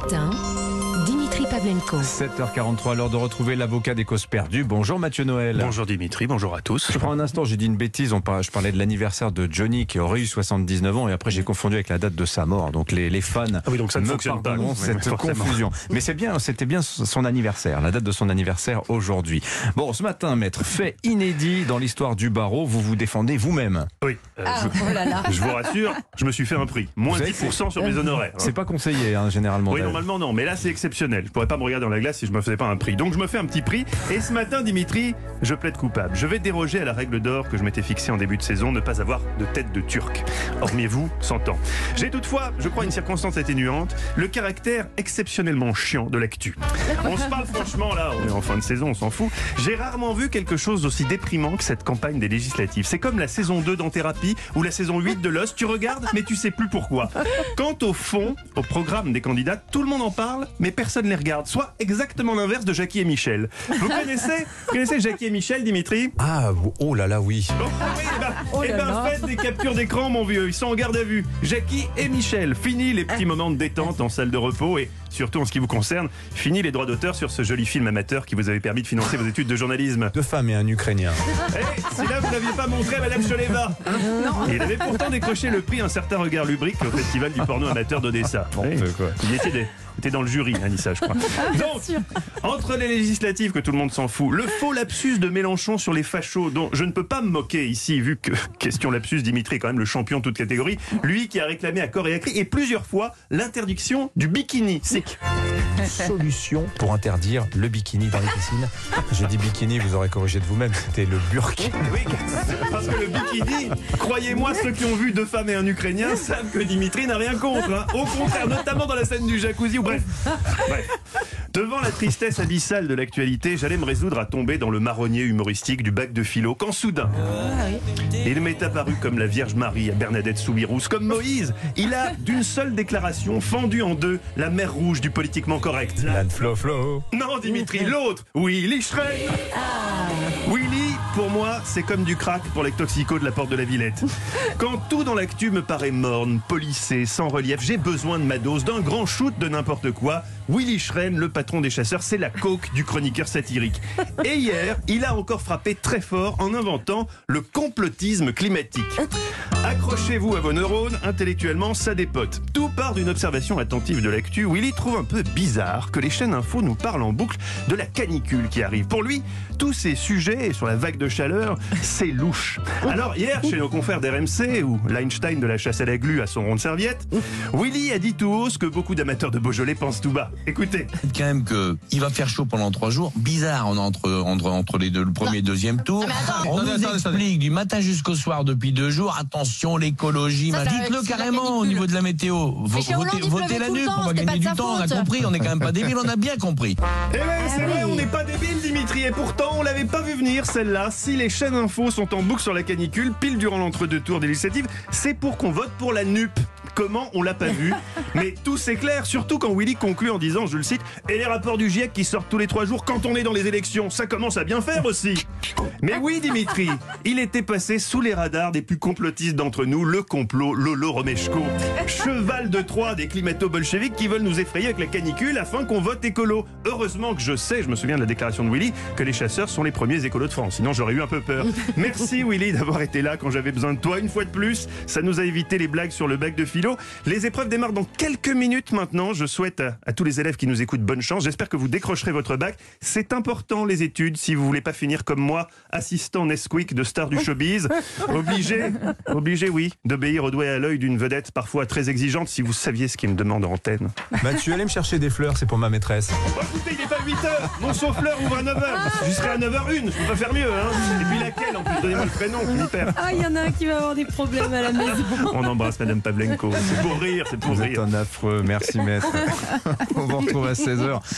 Dimitri Pavlenko. 7h43, l'heure de retrouver l'avocat des causes perdues. Bonjour Mathieu Noël. Bonjour Dimitri, bonjour à tous. Je prends un instant, j'ai dit une bêtise. On je parlais de l'anniversaire de Johnny qui aurait eu 79 ans et après j'ai confondu avec la date de sa mort. Donc les, les fans Ah oui, donc ça ne me fonctionne pas, oui, cette forcément. confusion. Mais c'est bien, c'était bien son anniversaire, la date de son anniversaire aujourd'hui. Bon, ce matin, maître, fait inédit dans l'histoire du barreau, vous vous défendez vous-même. Oui, euh, Ah, je, oh là là. je vous rassure, je me suis fait un prix. Moins Vous avez 10% sur mes honoraires. C'est pas conseillé, hein, généralement. Oui, normalement non, mais là c'est exceptionnel. Je pourrais pas me regarder dans la glace si je me faisais pas un prix. Donc je me fais un petit prix. Et ce matin, Dimitri, je plaide coupable. Je vais déroger à la règle d'or que je m'étais fixée en début de saison, ne pas avoir de tête de turc. Hormis vous, 100 ans. J'ai toutefois, je crois, une circonstance atténuante, le caractère exceptionnellement chiant de l'actu. On se parle franchement là, on est en fin de saison, on s'en fout. J'ai rarement vu quelque chose d'aussi déprimant que cette campagne des législatives. C'est comme la saison 2 d'Anthérapie ou la saison 8 de Lost. Tu regardes, mais tu sais plus pourquoi. Quant au fond, au programme des candidats, tout le monde en parle, mais personne ne les regarde. Soit exactement l'inverse de Jackie et Michel. Vous connaissez, vous connaissez Jackie et Michel, Dimitri? Ah, oh là là, oui. Oh, oui, eh ben, Oh eh ben, faites des captures d'écran, mon vieux. Ils sont en garde à vue. Jackie et Michel. Fini les petits moments de détente en salle de repos et surtout en ce qui vous concerne, fini les droits d'auteur sur ce joli film amateur qui vous avait permis de financer vos études de journalisme. Deux femmes et un Ukrainien. Eh, si là vous n'aviez pas montré à Madame Choleva. Il avait pourtant décroché le prix Un certain regard lubrique au festival du porno amateur d'Odessa. Oui. quoi. Il était, des- dans le jury, Anissa, je crois. Donc, entre les législatives que tout le monde s'en fout, le faux lapsus de Mélenchon sur les fachos, dont je ne peux pas me moquer ici, vu que, question lapsus, Dimitri est quand même le champion de toute catégorie, lui qui a réclamé à corps et à cri, et plusieurs fois, l'interdiction du bikini. C'est Solution pour interdire le bikini dans les piscines. J'ai dit bikini, vous aurez corrigé de vous-même, c'était le burk. Oui, parce que le bikini, croyez-moi, ceux qui ont vu deux femmes et un Ukrainien savent que Dimitri n'a rien contre. hein. Au contraire, notamment dans la scène du jacuzzi ou bref. Bref. Devant la tristesse abyssale de l'actualité, j'allais me résoudre à tomber dans le marronnier humoristique du bac de philo quand soudain, il m'est apparu comme la Vierge Marie à Bernadette Soubirous, comme Moïse. Il a, d'une seule déclaration, fendu en deux la mer rouge du politiquement correct. Lan Flo Flo. Non, Dimitri, l'autre Willy Schrey Willy, pour moi, c'est comme du crack pour les toxicos de la porte de la Villette. Quand tout dans l'actu me paraît morne, polissé, sans relief, j'ai besoin de ma dose, d'un grand shoot de n'importe quoi. Willy Schren, le patron des chasseurs, c'est la coque du chroniqueur satirique. Et hier, il a encore frappé très fort en inventant le complotisme climatique. Accrochez-vous à vos neurones, intellectuellement, ça dépote. Tout part d'une observation attentive de l'actu. Willy trouve un peu bizarre que les chaînes info nous parlent en boucle de la canicule qui arrive. Pour lui, tous ces sujets sur la vague de chaleur, c'est louche. Alors hier, chez nos confrères d'RMC, où l'Einstein de la chasse à la glu a son rond de serviette, Willy a dit tout haut ce que beaucoup d'amateurs de Beaujolais pensent tout bas. Écoutez, quand même que il va faire chaud pendant trois jours. Bizarre, on est entre entre entre les deux, le premier et le deuxième tour. on nous explique du matin jusqu'au soir depuis deux jours. Attention, l'écologie. Dites-le carrément au niveau de la météo. Votez la nuque, on pas gagner du temps. On a compris. On est quand même pas débiles. On a bien compris. Eh ouais, c'est vrai, on n'est pas débile, Dimitri. Et pourtant, on l'avait pas vu venir, celle-là. Si les chaînes info sont en boucle sur la canicule, pile durant l'entre-deux tours des législatives, c'est pour qu'on vote pour la NUP. Comment on l'a pas vu Mais tout c'est clair, surtout quand Willy conclut en disant, je le cite, et les rapports du GIEC qui sortent tous les trois jours quand on est dans les élections, ça commence à bien faire aussi. Mais oui, Dimitri, il était passé sous les radars des plus complotistes d'entre nous, le complot Lolo Romeshko, cheval de Troie des climato-bolcheviques qui veulent nous effrayer avec la canicule afin qu'on vote écolo. Heureusement que je sais, je me souviens de la déclaration de Willy, que les chasseurs sont les premiers écolos de France, sinon j'aurais eu un peu peur. Merci Willy d'avoir été là quand j'avais besoin de toi une fois de plus. Ça nous a évité les blagues sur le bac de philo. Les épreuves démarrent dans quelques minutes maintenant. Je souhaite à, à tous les élèves qui nous écoutent bonne chance. J'espère que vous décrocherez votre bac. C'est important les études si vous voulez pas finir comme moi, assistant Nesquik de star du showbiz. Obligé, obligé oui, d'obéir au doigt et à l'œil d'une vedette parfois très exigeante si vous saviez ce qu'il me demande en antenne. Mathieu, allez me chercher des fleurs, c'est pour ma maîtresse. Oh, écoutez, il est pas 8h Mon souffleur ouvre à 9h Je serai à 9h01, je peux pas faire mieux hein Et puis laquelle en plus Donnez-moi le prénom, je m'y perds. Ah, il y en a un qui va avoir des problèmes à la maison. On embrasse Madame Pavlenko. C'est pour rire, c'est pour Vous rire. êtes un affreux, merci maître. On vous retrouve à 16h.